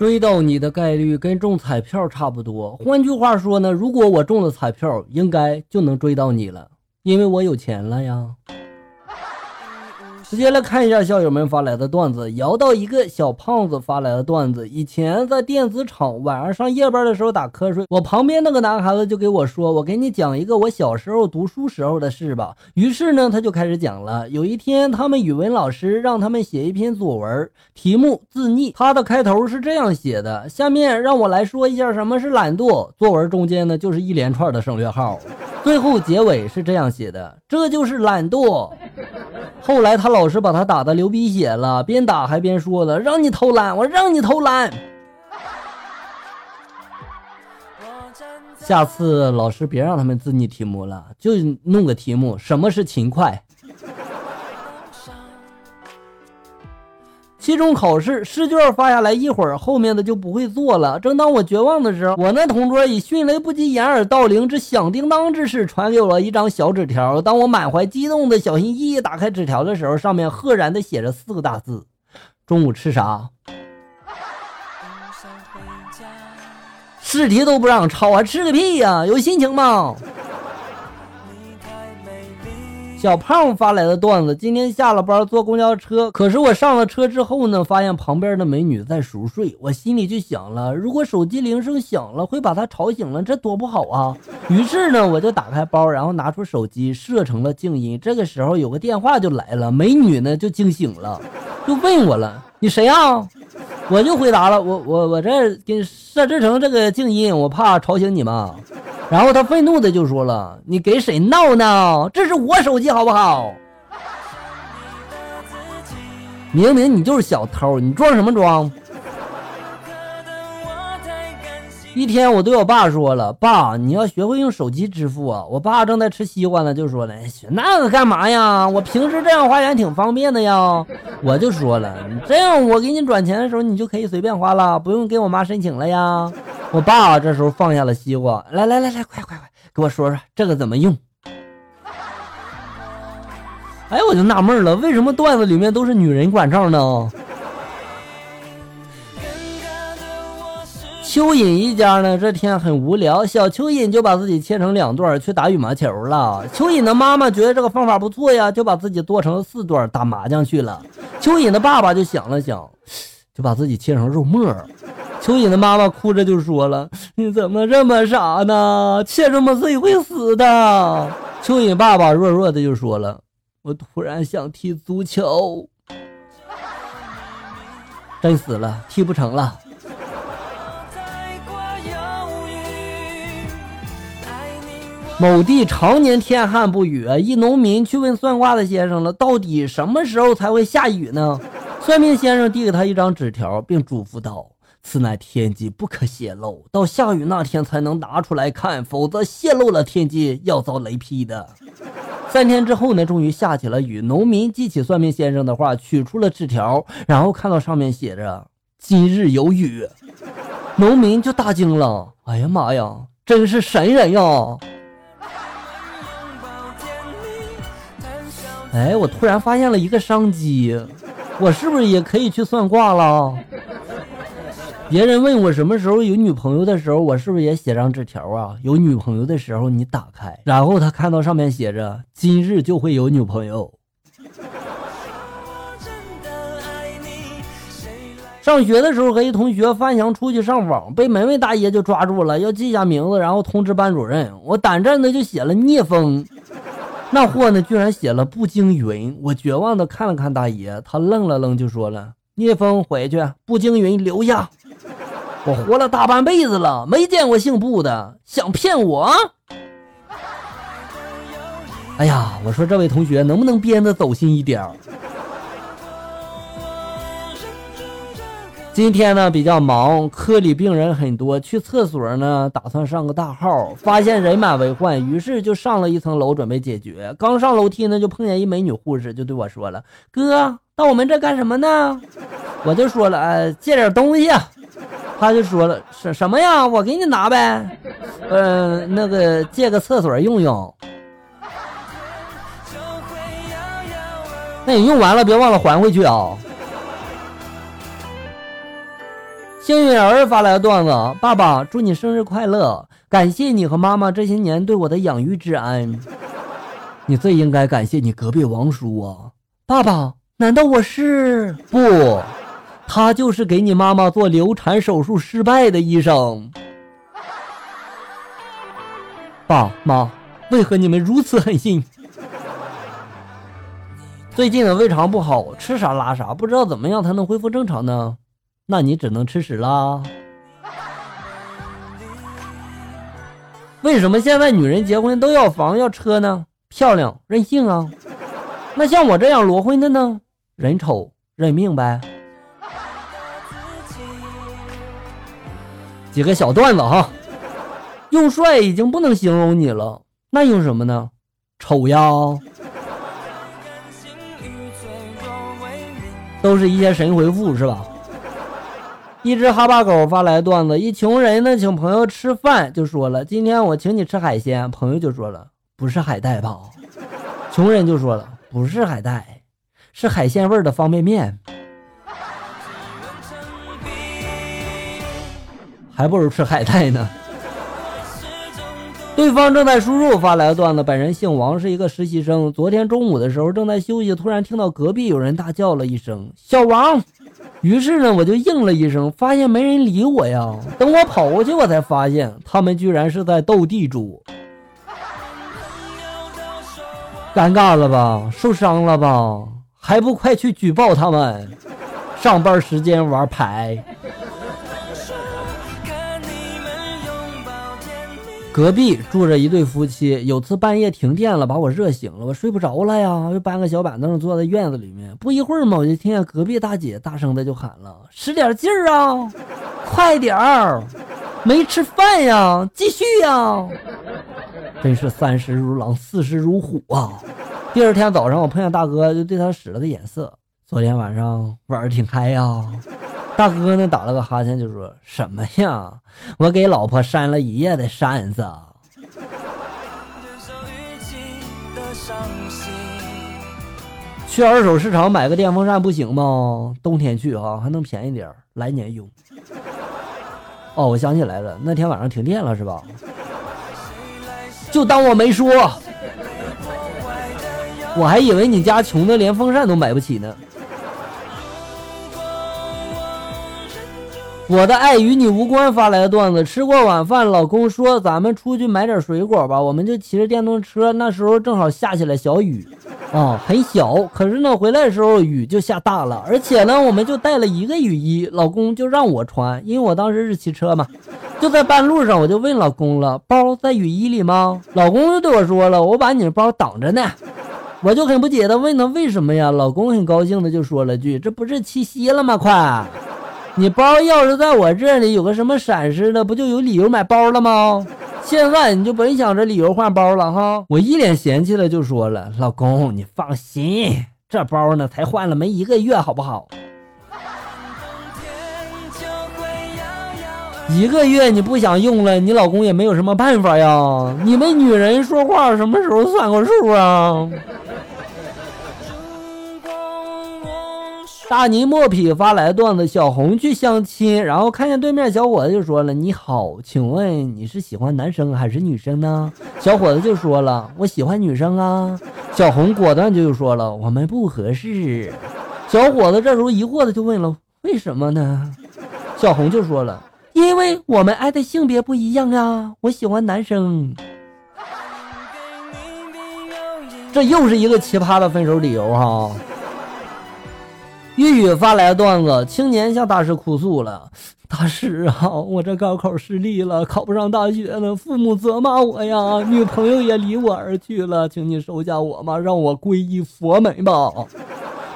追到你的概率跟中彩票差不多。换句话说呢，如果我中了彩票，应该就能追到你了，因为我有钱了呀。直接来看一下校友们发来的段子，摇到一个小胖子发来的段子。以前在电子厂晚上上夜班的时候打瞌睡，我旁边那个男孩子就给我说：“我给你讲一个我小时候读书时候的事吧。”于是呢，他就开始讲了。有一天，他们语文老师让他们写一篇作文，题目自溺。他的开头是这样写的：“下面让我来说一下什么是懒惰。”作文中间呢就是一连串的省略号，最后结尾是这样写的：“这就是懒惰。”后来他老老师把他打的流鼻血了，边打还边说了：“让你偷懒，我让你偷懒。”下次老师别让他们自拟题目了，就弄个题目：什么是勤快？期中考试试卷发下来一会儿，后面的就不会做了。正当我绝望的时候，我那同桌以迅雷不及掩耳盗铃之响叮当之势传给我一张小纸条。当我满怀激动的小心翼翼打开纸条的时候，上面赫然的写着四个大字：中午吃啥？试题都不让抄，还吃个屁呀！有心情吗？小胖发来的段子：今天下了班坐公交车，可是我上了车之后呢，发现旁边的美女在熟睡，我心里就想了，如果手机铃声响了，会把她吵醒了，这多不好啊！于是呢，我就打开包，然后拿出手机设成了静音。这个时候有个电话就来了，美女呢就惊醒了，就问我了：“你谁啊？”我就回答了：“我我我这给设置成这个静音，我怕吵醒你嘛。”然后他愤怒的就说了：“你给谁闹呢？这是我手机，好不好？明明你就是小偷，你装什么装？”一天，我对我爸说了：“爸，你要学会用手机支付啊！”我爸正在吃西瓜呢，就说了：“那个干嘛呀？我平时这样花钱挺方便的呀。”我就说了：“这样我给你转钱的时候，你就可以随便花了，不用给我妈申请了呀。”我爸这时候放下了西瓜，来来来来，快快快，给我说说这个怎么用？哎，我就纳闷了，为什么段子里面都是女人管账呢？蚯蚓一家呢，这天很无聊，小蚯蚓就把自己切成两段去打羽毛球了。蚯蚓的妈妈觉得这个方法不错呀，就把自己剁成四段打麻将去了。蚯蚓的爸爸就想了想，就把自己切成肉末。蚯蚓的妈妈哭着就说了：“你怎么这么傻呢？切这么碎会死的。”蚯蚓爸爸弱弱的就说了：“我突然想踢足球，真死了，踢不成了。”某地常年天旱不雨，一农民去问算卦的先生了：“到底什么时候才会下雨呢？”算命先生递给他一张纸条，并嘱咐道。此乃天机，不可泄露。到下雨那天才能拿出来看，否则泄露了天机，要遭雷劈的。三天之后呢，终于下起了雨。农民记起算命先生的话，取出了纸条，然后看到上面写着“今日有雨”，农民就大惊了：“哎呀妈呀，真是神人呀！”哎，我突然发现了一个商机，我是不是也可以去算卦了？别人问我什么时候有女朋友的时候，我是不是也写张纸条啊？有女朋友的时候你打开，然后他看到上面写着“今日就会有女朋友”。上学的时候和一同学翻墙出去上网，被门卫大爷就抓住了，要记下名字，然后通知班主任。我胆战的就写了聂风，那货呢居然写了步惊云。我绝望的看了看大爷，他愣了愣就说了：“聂风回去，步惊云留下。”我活了大半辈子了，没见过姓布的，想骗我？哎呀，我说这位同学能不能编的走心一点今天呢比较忙，科里病人很多，去厕所呢打算上个大号，发现人满为患，于是就上了一层楼准备解决。刚上楼梯呢，就碰见一美女护士，就对我说了：“哥，到我们这干什么呢？”我就说了：“哎，借点东西。”他就说了：“什什么呀？我给你拿呗，呃，那个借个厕所用用。那你用完了别忘了还回去啊。”幸运儿发来的段子：爸爸，祝你生日快乐！感谢你和妈妈这些年对我的养育之恩。你最应该感谢你隔壁王叔啊！爸爸，难道我是？不，他就是给你妈妈做流产手术失败的医生。爸妈，为何你们如此狠心？最近的胃肠不好，吃啥拉啥，不知道怎么样才能恢复正常呢？那你只能吃屎啦！为什么现在女人结婚都要房要车呢？漂亮任性啊！那像我这样裸婚的呢？人丑认命呗。几个小段子哈，用帅已经不能形容你了，那用什么呢？丑呀！都是一些神回复是吧？一只哈巴狗发来段子：一穷人呢，请朋友吃饭，就说了：“今天我请你吃海鲜。”朋友就说了：“不是海带吧？”穷人就说了：“不是海带，是海鲜味的方便面。”还不如吃海带呢。对方正在输入发来的段子：本人姓王，是一个实习生。昨天中午的时候正在休息，突然听到隔壁有人大叫了一声：“小王！”于是呢，我就应了一声，发现没人理我呀。等我跑过去，我才发现他们居然是在斗地主。尴尬了吧？受伤了吧？还不快去举报他们！上班时间玩牌。隔壁住着一对夫妻，有次半夜停电了，把我热醒了，我睡不着了呀，就搬个小板凳坐在院子里面。不一会儿嘛，我就听见隔壁大姐大声的就喊了：“使点劲儿啊，快点儿，没吃饭呀，继续呀！”真是三十如狼，四十如虎啊！第二天早上，我碰见大哥，就对他使了个眼色。昨天晚上玩的挺嗨呀。大哥呢，打了个哈欠，就说什么呀？我给老婆扇了一夜的扇子。去二手市场买个电风扇不行吗？冬天去哈，还能便宜点来年用。哦，我想起来了，那天晚上停电了是吧？就当我没说，我还以为你家穷的连风扇都买不起呢。我的爱与你无关发来的段子，吃过晚饭，老公说咱们出去买点水果吧，我们就骑着电动车，那时候正好下起了小雨，啊，很小，可是呢回来的时候雨就下大了，而且呢我们就带了一个雨衣，老公就让我穿，因为我当时是骑车嘛，就在半路上我就问老公了，包在雨衣里吗？老公就对我说了，我把你的包挡着呢，我就很不解的问他为什么呀？老公很高兴的就说了句，这不是七夕了吗？快。你包要是在我这里有个什么闪失的，不就有理由买包了吗？现在你就甭想着理由换包了哈！我一脸嫌弃的就说了：“老公，你放心，这包呢才换了没一个月，好不好？一个月你不想用了，你老公也没有什么办法呀。你们女人说话什么时候算过数啊？”大尼莫匹发来段子：小红去相亲，然后看见对面小伙子就说了：“你好，请问你是喜欢男生还是女生呢？”小伙子就说了：“我喜欢女生啊。”小红果断就说了：“我们不合适。”小伙子这时候疑惑的就问了：“为什么呢？”小红就说了：“因为我们爱的性别不一样啊，我喜欢男生。”这又是一个奇葩的分手理由哈。玉玉发来段子：青年向大师哭诉了，大师啊，我这高考失利了，考不上大学了，父母责骂我呀，女朋友也离我而去了，请你收下我嘛，让我皈依佛门吧。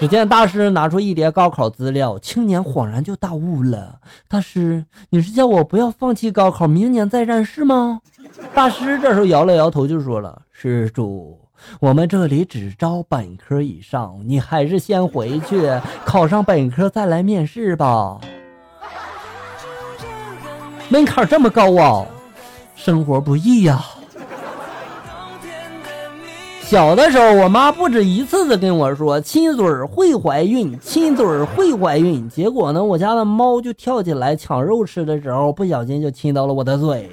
只见大师拿出一叠高考资料，青年恍然就大悟了，大师，你是叫我不要放弃高考，明年再战是吗？大师这时候摇了摇头，就说了，施主。我们这里只招本科以上，你还是先回去考上本科再来面试吧。门槛这么高啊，生活不易呀。小的时候，我妈不止一次的跟我说，亲嘴儿会怀孕，亲嘴儿会怀孕。结果呢，我家的猫就跳起来抢肉吃的时候，不小心就亲到了我的嘴。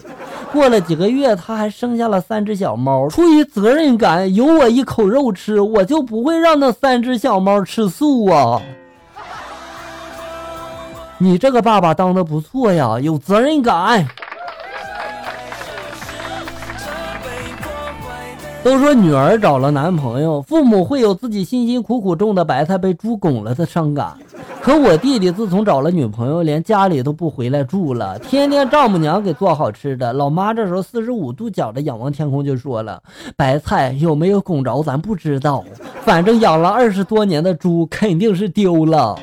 过了几个月，它还生下了三只小猫。出于责任感，有我一口肉吃，我就不会让那三只小猫吃素啊。你这个爸爸当的不错呀，有责任感。都说女儿找了男朋友，父母会有自己辛辛苦苦种的白菜被猪拱了的伤感。可我弟弟自从找了女朋友，连家里都不回来住了，天天丈母娘给做好吃的。老妈这时候四十五度角的仰望天空，就说了：“白菜有没有拱着，咱不知道，反正养了二十多年的猪肯定是丢了。”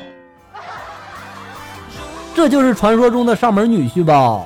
这就是传说中的上门女婿吧？